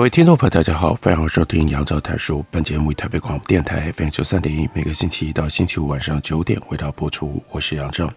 各位听众朋友，大家好，欢迎收听杨照谈书。本节目以台北广播电台 FM 九三点一，每个星期一到星期五晚上九点回到播出。我是杨照。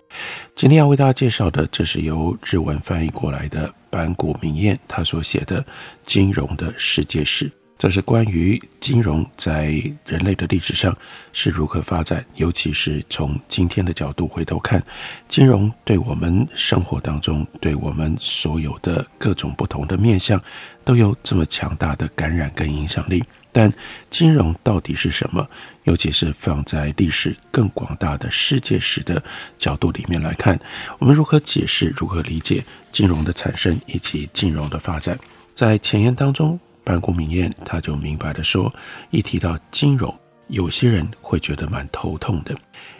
今天要为大家介绍的，这是由日文翻译过来的板谷明彦他所写的《金融的世界史》。这是关于金融在人类的历史上是如何发展，尤其是从今天的角度回头看，金融对我们生活当中，对我们所有的各种不同的面向，都有这么强大的感染跟影响力。但金融到底是什么？尤其是放在历史更广大的世界史的角度里面来看，我们如何解释、如何理解金融的产生以及金融的发展？在前言当中。坂谷明彦他就明白地说，一提到金融，有些人会觉得蛮头痛的，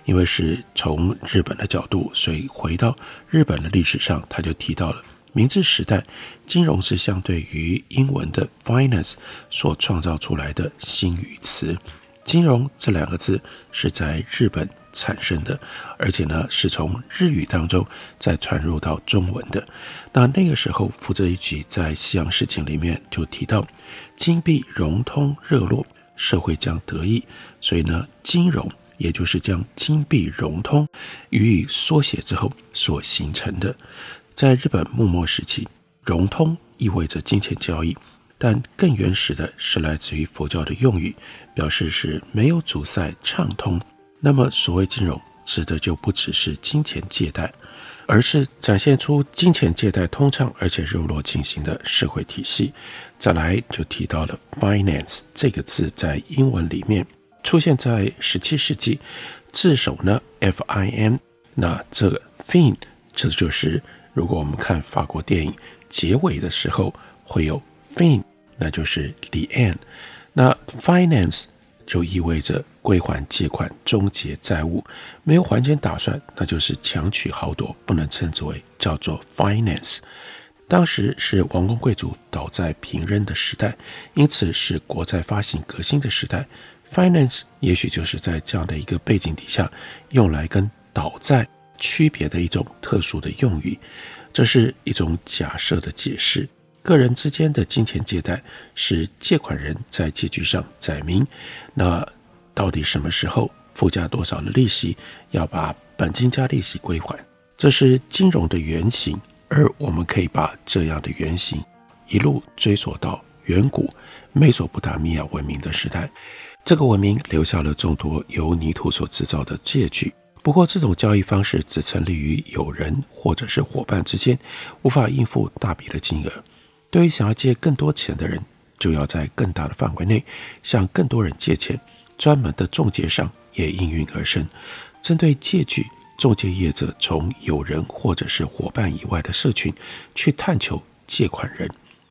因为是从日本的角度，所以回到日本的历史上，他就提到了明治时代，金融是相对于英文的 finance 所创造出来的新语词，金融这两个字是在日本。产生的，而且呢，是从日语当中再传入到中文的。那那个时候，福泽諭吉在《西洋事情》里面就提到，金币融通热络，社会将得益。所以呢，金融也就是将金币融通予以缩写之后所形成的。在日本幕末时期，融通意味着金钱交易，但更原始的是来自于佛教的用语，表示是没有阻塞、畅通。那么，所谓金融，指的就不只是金钱借贷，而是展现出金钱借贷通畅而且热络进行的社会体系。再来就提到了 finance 这个字，在英文里面出现在十七世纪，字首呢 f i n，那这个 fin 这就是如果我们看法国电影结尾的时候会有 fin，那就是 the end。那 finance 就意味着。归还借款，终结债务，没有还钱打算，那就是强取豪夺，不能称之为叫做 finance。当时是王公贵族倒在平扔的时代，因此是国债发行革新的时代。finance 也许就是在这样的一个背景底下，用来跟倒债区别的一种特殊的用语。这是一种假设的解释。个人之间的金钱借贷是借款人在借据上载明，那。到底什么时候附加多少的利息，要把本金加利息归还，这是金融的原型。而我们可以把这样的原型一路追溯到远古美索不达米亚文明的时代。这个文明留下了众多由泥土所制造的借据。不过，这种交易方式只成立于友人或者是伙伴之间，无法应付大笔的金额。对于想要借更多钱的人，就要在更大的范围内向更多人借钱。专门的中介商也应运而生，针对借据，中介业者从友人或者是伙伴以外的社群去探求借款人。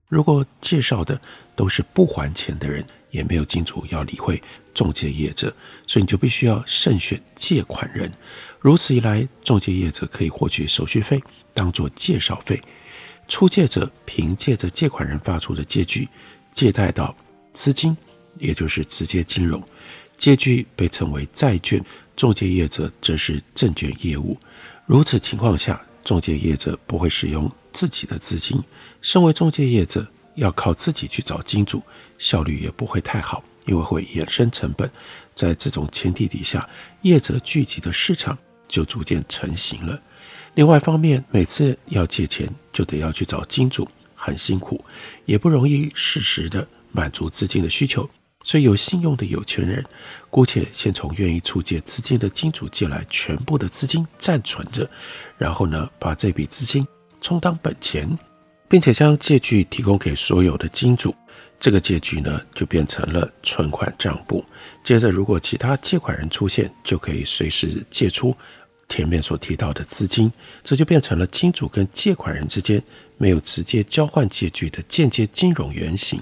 如果介绍的都是不还钱的人，也没有金主要理会中介业者，所以你就必须要慎选借款人。如此一来，中介业者可以获取手续费当做介绍费，出借者凭借着借款人发出的借据借贷到资金，也就是直接金融。借据被称为债券，中介业者则是证券业务。如此情况下，中介业者不会使用自己的资金，身为中介业者要靠自己去找金主，效率也不会太好，因为会衍生成本。在这种前提底下，业者聚集的市场就逐渐成型了。另外一方面，每次要借钱就得要去找金主，很辛苦，也不容易适时的满足资金的需求。所以，有信用的有钱人，姑且先从愿意出借资金的金主借来全部的资金暂存着，然后呢，把这笔资金充当本钱，并且将借据提供给所有的金主，这个借据呢，就变成了存款账簿。接着，如果其他借款人出现，就可以随时借出，前面所提到的资金，这就变成了金主跟借款人之间没有直接交换借据的间接金融原型。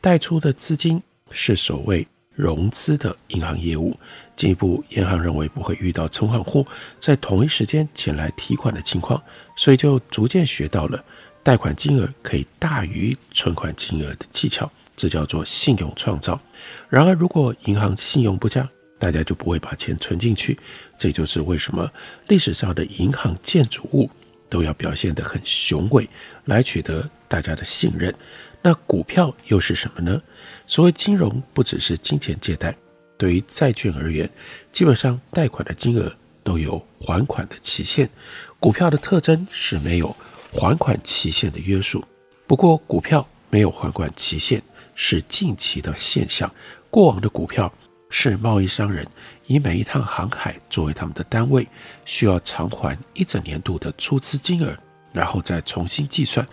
贷出的资金是所谓融资的银行业务。进一步，银行认为不会遇到存款户在同一时间前来提款的情况，所以就逐渐学到了贷款金额可以大于存款金额的技巧，这叫做信用创造。然而，如果银行信用不佳，大家就不会把钱存进去。这就是为什么历史上的银行建筑物都要表现得很雄伟，来取得大家的信任。那股票又是什么呢？所谓金融，不只是金钱借贷，对于债券而言，基本上贷款的金额都有还款的期限。股票的特征是没有还款期限的约束。不过，股票没有还款期限是近期的现象。过往的股票是贸易商人以每一趟航海作为他们的单位，需要偿还一整年度的出资金额，然后再重新计算。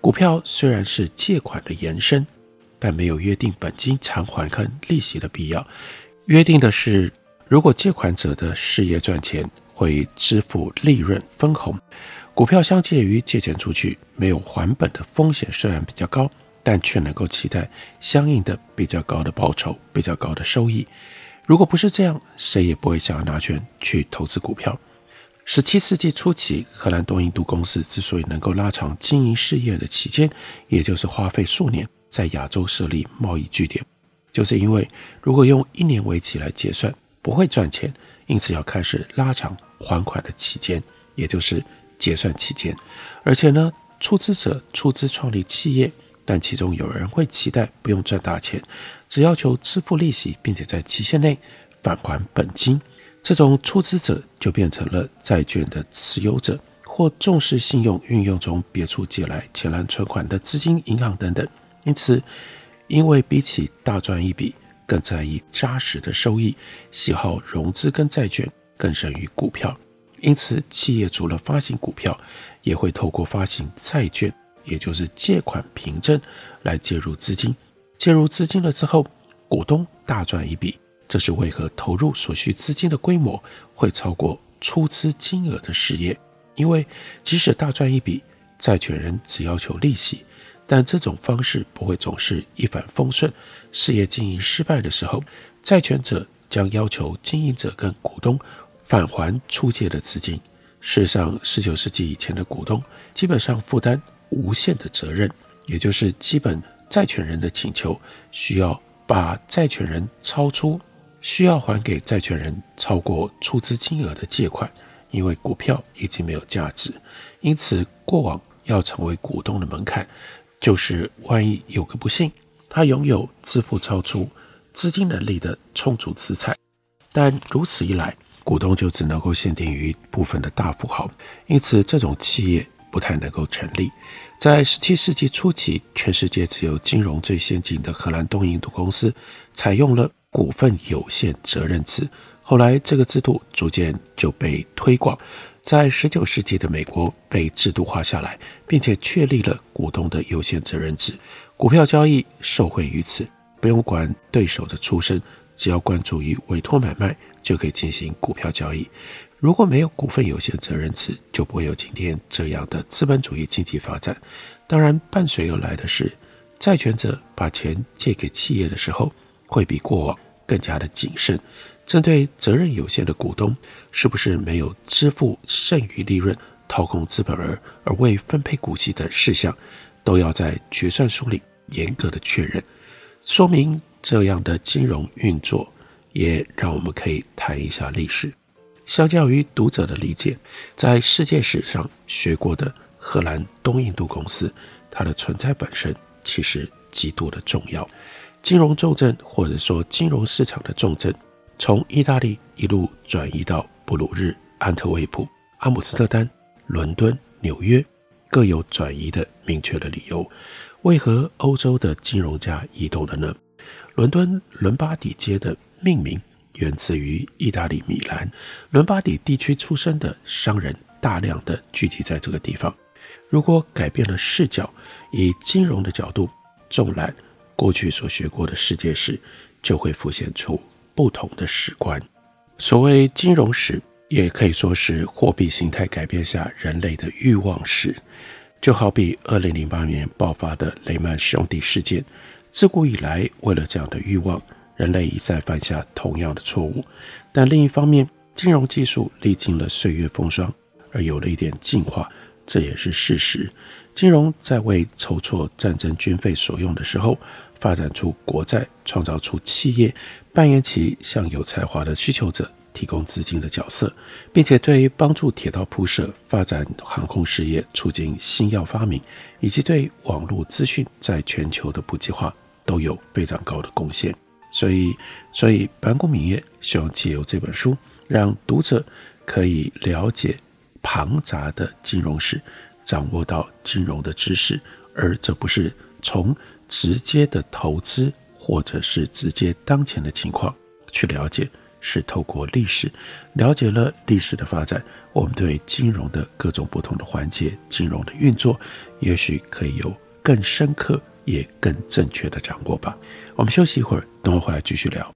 股票虽然是借款的延伸，但没有约定本金偿还跟利息的必要。约定的是，如果借款者的事业赚钱，会支付利润分红。股票相介于借钱出去，没有还本的风险虽然比较高，但却能够期待相应的比较高的报酬、比较高的收益。如果不是这样，谁也不会想要拿钱去投资股票。十七世纪初期，荷兰东印度公司之所以能够拉长经营事业的期间，也就是花费数年在亚洲设立贸易据点，就是因为如果用一年为期来结算，不会赚钱，因此要开始拉长还款的期间，也就是结算期间。而且呢，出资者出资创立企业，但其中有人会期待不用赚大钱，只要求支付利息，并且在期限内返还本金。这种出资者就变成了债券的持有者，或重视信用，运用从别处借来钱篮存款的资金银行等等。因此，因为比起大赚一笔，更在意扎实的收益，喜好融资跟债券更胜于股票。因此，企业除了发行股票，也会透过发行债券，也就是借款凭证来介入资金。介入资金了之后，股东大赚一笔。这是为何投入所需资金的规模会超过出资金额的事业？因为即使大赚一笔，债权人只要求利息，但这种方式不会总是一帆风顺。事业经营失败的时候，债权者将要求经营者跟股东返还出借的资金。事实上，十九世纪以前的股东基本上负担无限的责任，也就是基本债权人的请求需要把债权人超出。需要还给债权人超过出资金额的借款，因为股票已经没有价值。因此，过往要成为股东的门槛，就是万一有个不幸，他拥有支付超出资金能力的充足资产。但如此一来，股东就只能够限定于部分的大富豪，因此这种企业不太能够成立。在十七世纪初期，全世界只有金融最先进的荷兰东印度公司采用了。股份有限责任制，后来这个制度逐渐就被推广，在十九世纪的美国被制度化下来，并且确立了股东的有限责任制。股票交易受惠于此，不用管对手的出身，只要关注于委托买卖，就可以进行股票交易。如果没有股份有限责任制，就不会有今天这样的资本主义经济发展。当然，伴随而来的是，债权者把钱借给企业的时候，会比过往。更加的谨慎，针对责任有限的股东，是不是没有支付剩余利润、掏空资本额而未分配股息等事项，都要在决算书里严格的确认。说明这样的金融运作，也让我们可以谈一下历史。相较于读者的理解，在世界史上学过的荷兰东印度公司，它的存在本身其实极度的重要。金融重镇，或者说金融市场的重镇，从意大利一路转移到布鲁日、安特卫普、阿姆斯特丹、伦敦、纽约，各有转移的明确的理由。为何欧洲的金融家移动了呢？伦敦伦巴底街的命名源自于意大利米兰，伦巴底地区出生的商人大量的聚集在这个地方。如果改变了视角，以金融的角度纵览。过去所学过的世界史，就会浮现出不同的史观。所谓金融史，也可以说是货币形态改变下人类的欲望史。就好比二零零八年爆发的雷曼兄弟事件，自古以来，为了这样的欲望，人类一再犯下同样的错误。但另一方面，金融技术历经了岁月风霜，而有了一点进化，这也是事实。金融在为筹措战争军费所用的时候，发展出国债，创造出企业，扮演起向有才华的需求者提供资金的角色，并且对于帮助铁道铺设、发展航空事业、促进新药发明，以及对网络资讯在全球的普及化都有非常高的贡献。所以，所以坂谷闵叶希望借由这本书，让读者可以了解庞杂的金融史，掌握到金融的知识，而这不是从直接的投资，或者是直接当前的情况去了解。是透过历史了解了历史的发展，我们对金融的各种不同的环节、金融的运作，也许可以有更深刻也更正确的掌握吧。我们休息一会儿，等我回来继续聊。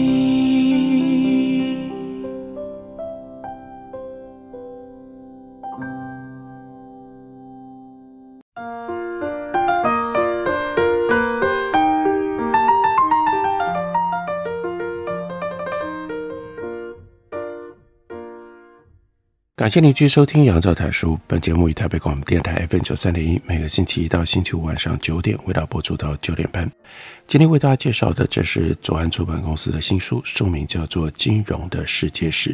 感谢您继续收听杨照谈书。本节目以台北广播电台 FM 九三点一，每个星期一到星期五晚上九点，为大家播出到九点半。今天为大家介绍的，这是左岸出版公司的新书，书名叫做《金融的世界史》，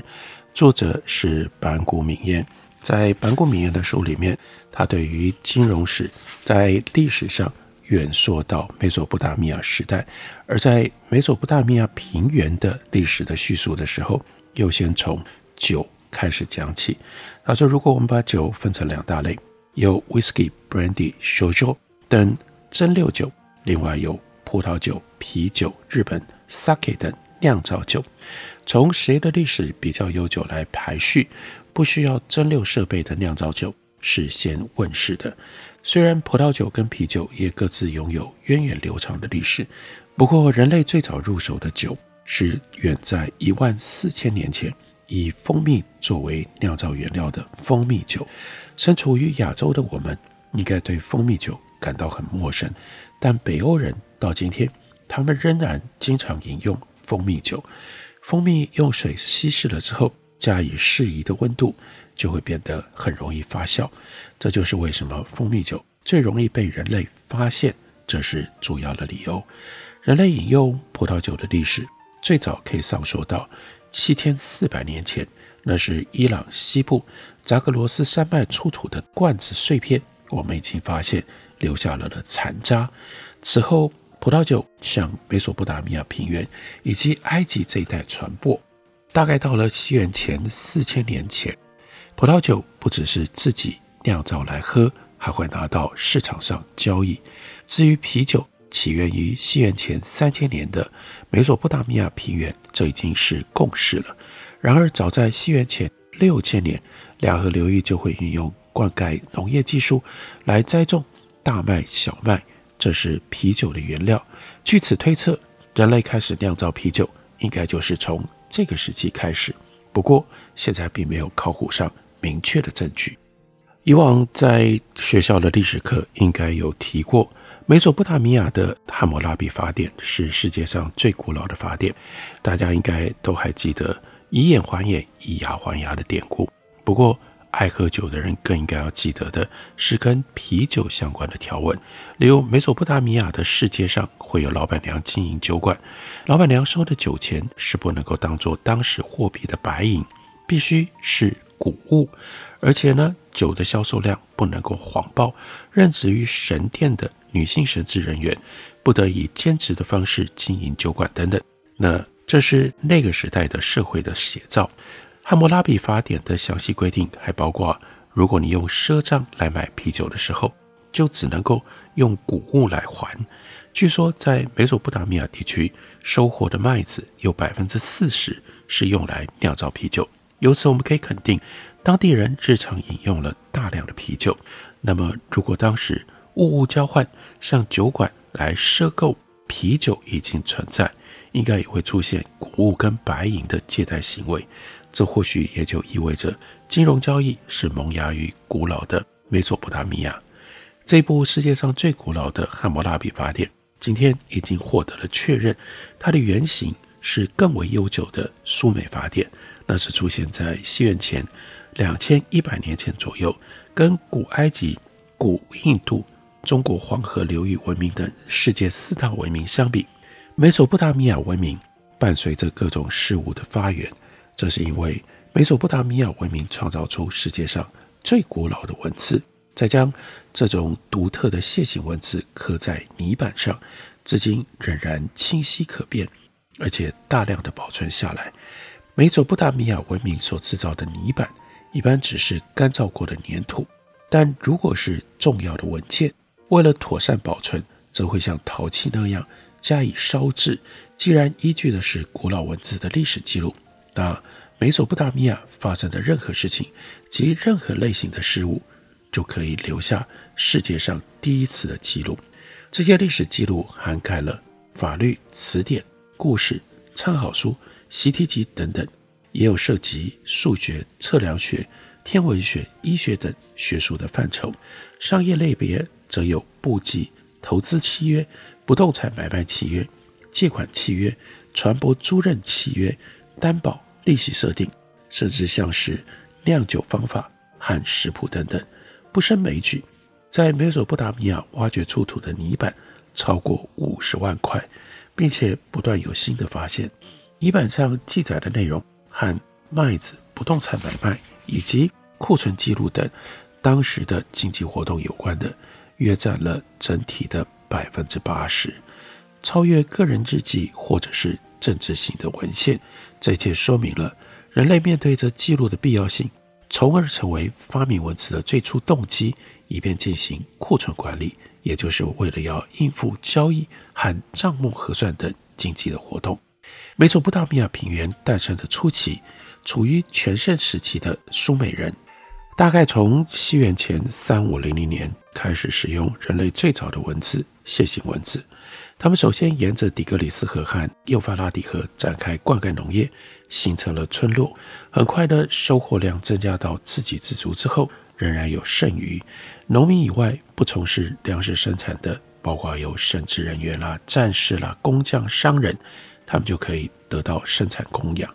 作者是坂谷闵叶。在坂谷闵叶的书里面，他对于金融史在历史上远溯到美索不达米亚时代，而在美索不达米亚平原的历史的叙述的时候，又先从酒。开始讲起，他说：“如果我们把酒分成两大类，有 whisky、brandy、烧酒等蒸馏酒，另外有葡萄酒、啤酒、日本 sake 等酿造酒，从谁的历史比较悠久来排序，不需要蒸馏设备的酿造酒是先问世的。虽然葡萄酒跟啤酒也各自拥有源远流长的历史，不过人类最早入手的酒是远在一万四千年前。”以蜂蜜作为酿造原料的蜂蜜酒，身处于亚洲的我们应该对蜂蜜酒感到很陌生，但北欧人到今天，他们仍然经常饮用蜂蜜酒。蜂蜜用水稀释了之后，加以适宜的温度，就会变得很容易发酵。这就是为什么蜂蜜酒最容易被人类发现，这是主要的理由。人类饮用葡萄酒的历史最早可以上溯到。七千四百年前，那是伊朗西部扎格罗斯山脉出土的罐子碎片，我们已经发现留下了的残渣。此后，葡萄酒向美索不达米亚平原以及埃及这一带传播。大概到了西元前四千年前，葡萄酒不只是自己酿造来喝，还会拿到市场上交易。至于啤酒，起源于西元前三千年的美索不达米亚平原，这已经是共识了。然而，早在西元前六千年，两河流域就会运用灌溉农业技术来栽种大麦、小麦，这是啤酒的原料。据此推测，人类开始酿造啤酒，应该就是从这个时期开始。不过，现在并没有考古上明确的证据。以往在学校的历史课应该有提过，美索不达米亚的汉谟拉比法典是世界上最古老的法典，大家应该都还记得“以眼还眼，以牙还牙”的典故。不过，爱喝酒的人更应该要记得的是跟啤酒相关的条文，例如美索不达米亚的世界上会有老板娘经营酒馆，老板娘收的酒钱是不能够当做当时货币的白银，必须是谷物，而且呢，酒的销售量不能够谎报。任职于神殿的女性神职人员不得以兼职的方式经营酒馆等等。那这是那个时代的社会的写照。汉谟拉比法典的详细规定还包括，如果你用赊账来买啤酒的时候，就只能够用谷物来还。据说在美索不达米亚地区收获的麦子有百分之四十是用来酿造啤酒，由此我们可以肯定，当地人日常饮用了大量的啤酒。那么，如果当时物物交换，向酒馆来赊购啤酒已经存在，应该也会出现谷物跟白银的借贷行为。这或许也就意味着金融交易是萌芽于古老的美索不达米亚。这部世界上最古老的汉谟拉比法典，今天已经获得了确认，它的原型是更为悠久的苏美法典，那是出现在西元前两千一百年前左右。跟古埃及、古印度、中国黄河流域文明等世界四大文明相比，美索不达米亚文明伴随着各种事物的发源。这是因为美索不达米亚文明创造出世界上最古老的文字，再将这种独特的楔形文字刻在泥板上，至今仍然清晰可辨，而且大量的保存下来。美索不达米亚文明所制造的泥板一般只是干燥过的粘土，但如果是重要的文件，为了妥善保存，则会像陶器那样加以烧制。既然依据的是古老文字的历史记录。那美索不达米亚发生的任何事情及任何类型的事物，就可以留下世界上第一次的记录。这些历史记录涵盖了法律、词典、故事、参考书、习题集等等，也有涉及数学、测量学、天文学、医学等学术的范畴。商业类别则有簿记、投资契约、不动产买卖契约、借款契约、船舶租赁契约、担保。利息设定，甚至像是酿酒方法和食谱等等，不胜枚举。在美索不达米亚挖掘出土的泥板超过五十万块，并且不断有新的发现。泥板上记载的内容和麦子、不动产买卖以及库存记录等当时的经济活动有关的，约占了整体的百分之八十，超越个人日记或者是政治性的文献。这一切说明了人类面对着记录的必要性，从而成为发明文字的最初动机，以便进行库存管理，也就是为了要应付交易和账目核算等经济的活动。美索不达米亚平原诞生的初期，处于全盛时期的苏美人，大概从西元前三五零零年开始使用人类最早的文字——楔形文字。他们首先沿着底格里斯河和幼发拉底河展开灌溉农业，形成了村落。很快的收获量增加到自给自足之后，仍然有剩余。农民以外不从事粮食生产的，包括有神职人员啦、战士啦、工匠、商人，他们就可以得到生产供养。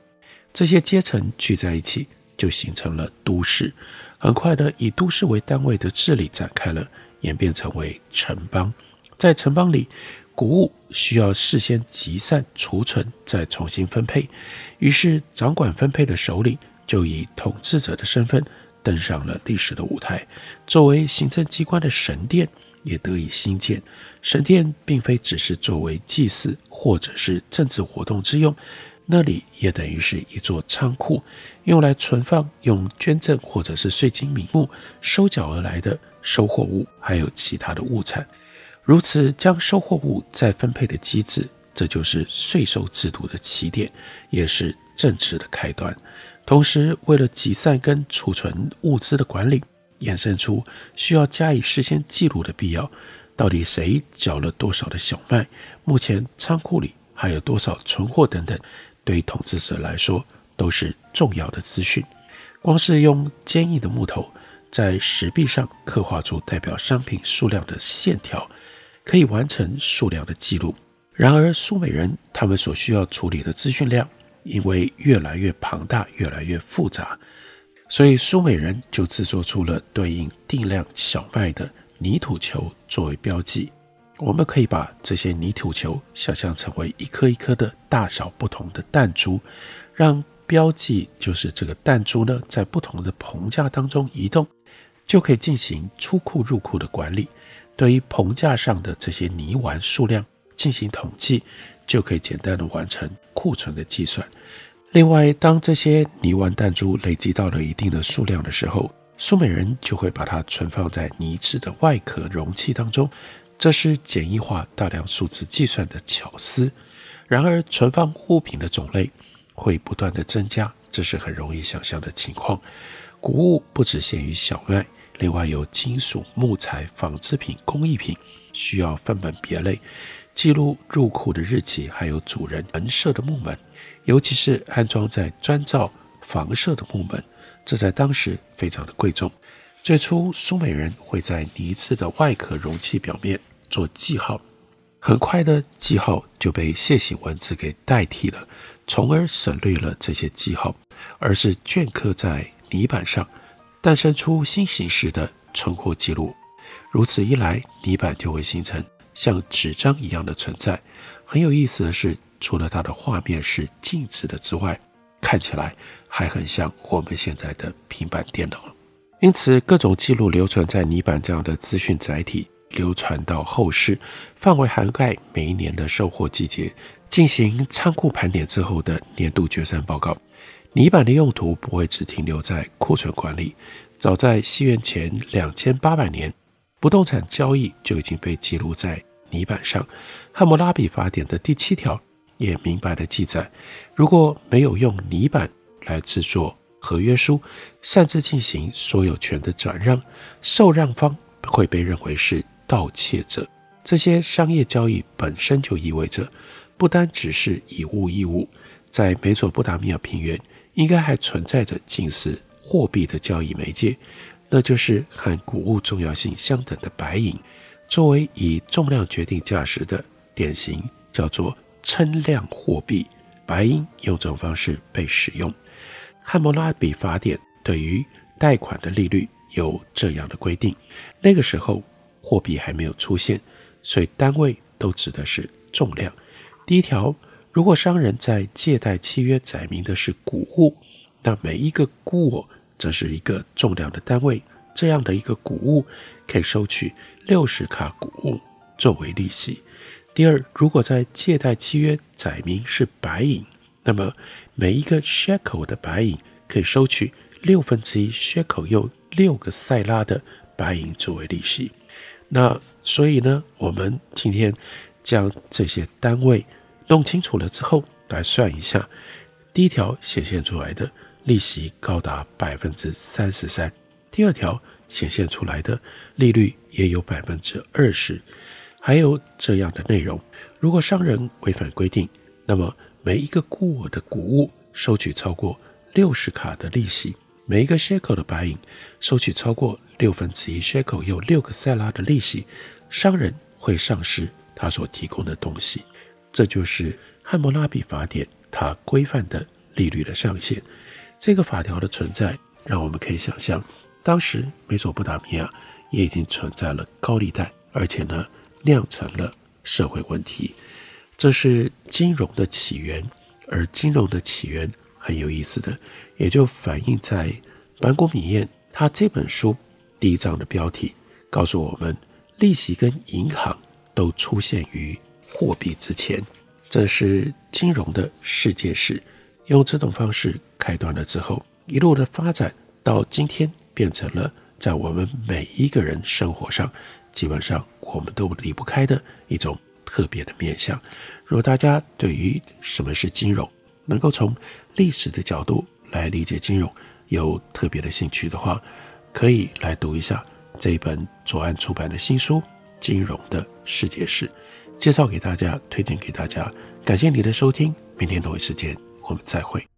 这些阶层聚在一起，就形成了都市。很快的，以都市为单位的治理展开了，演变成为城邦。在城邦里，谷物需要事先集散、储存，再重新分配。于是，掌管分配的首领就以统治者的身份登上了历史的舞台。作为行政机关的神殿也得以兴建。神殿并非只是作为祭祀或者是政治活动之用，那里也等于是一座仓库，用来存放用捐赠或者是税金名目收缴而来的收获物，还有其他的物产。如此将收获物再分配的机制这就是税收制度的起点，也是政治的开端。同时，为了集散跟储存物资的管理，衍生出需要加以事先记录的必要。到底谁缴了多少的小麦？目前仓库里还有多少存货等等，对于统治者来说都是重要的资讯。光是用坚硬的木头在石壁上刻画出代表商品数量的线条，可以完成数量的记录。然而，苏美人他们所需要处理的资讯量，因为越来越庞大、越来越复杂，所以苏美人就制作出了对应定量小麦的泥土球作为标记。我们可以把这些泥土球想象成为一颗一颗的大小不同的弹珠，让标记就是这个弹珠呢，在不同的棚架当中移动，就可以进行出库入库的管理。对于棚架上的这些泥丸数量，进行统计，就可以简单的完成库存的计算。另外，当这些泥丸弹珠累积到了一定的数量的时候，苏美人就会把它存放在泥质的外壳容器当中。这是简易化大量数字计算的巧思。然而，存放物品的种类会不断的增加，这是很容易想象的情况。谷物不只限于小麦，另外有金属、木材、纺织品、工艺品，需要分门别类。记录入库的日期，还有主人门设的木门，尤其是安装在砖造房舍的木门，这在当时非常的贵重。最初，苏美人会在泥质的外壳容器表面做记号，很快的记号就被楔形文字给代替了，从而省略了这些记号，而是镌刻在泥板上，诞生出新形式的存货记录。如此一来，泥板就会形成。像纸张一样的存在。很有意思的是，除了它的画面是静止的之外，看起来还很像我们现在的平板电脑。因此，各种记录留存在泥板这样的资讯载体，流传到后世，范围涵盖每一年的收获季节，进行仓库盘点之后的年度决算报告。泥板的用途不会只停留在库存管理，早在西元前两千八百年。不动产交易就已经被记录在泥板上，《汉谟拉比法典》的第七条也明白地记载：如果没有用泥板来制作合约书，擅自进行所有权的转让，受让方会被认为是盗窃者。这些商业交易本身就意味着，不单只是以物易物，在美索不达米亚平原应该还存在着近似货币的交易媒介。那就是和谷物重要性相等的白银，作为以重量决定价值的典型，叫做称量货币。白银用这种方式被使用。汉谟拉比法典对于贷款的利率有这样的规定。那个时候货币还没有出现，所以单位都指的是重量。第一条，如果商人在借贷契约载明的是谷物，那每一个谷物。则是一个重量的单位，这样的一个谷物可以收取六十卡谷物作为利息。第二，如果在借贷契约载明是白银，那么每一个 shekel 的白银可以收取六分之一 shekel 又六个塞拉的白银作为利息。那所以呢，我们今天将这些单位弄清楚了之后，来算一下第一条显现出来的。利息高达百分之三十三，第二条显现出来的利率也有百分之二十，还有这样的内容：如果商人违反规定，那么每一个雇我的谷物收取超过六十卡的利息，每一个 shekel 的白银收取超过六分之一 shekel 又六个塞拉的利息，商人会丧失他所提供的东西。这就是汉谟拉比法典它规范的利率的上限。这个法条的存在，让我们可以想象，当时美索不达米亚也已经存在了高利贷，而且呢，酿成了社会问题。这是金融的起源，而金融的起源很有意思的，也就反映在坂谷米彦他这本书第一章的标题，告诉我们，利息跟银行都出现于货币之前。这是金融的世界史。用这种方式开端了之后，一路的发展到今天，变成了在我们每一个人生活上，基本上我们都离不开的一种特别的面向。如果大家对于什么是金融，能够从历史的角度来理解金融，有特别的兴趣的话，可以来读一下这一本左岸出版的新书《金融的世界史》，介绍给大家，推荐给大家。感谢你的收听，明天同一时间我们再会。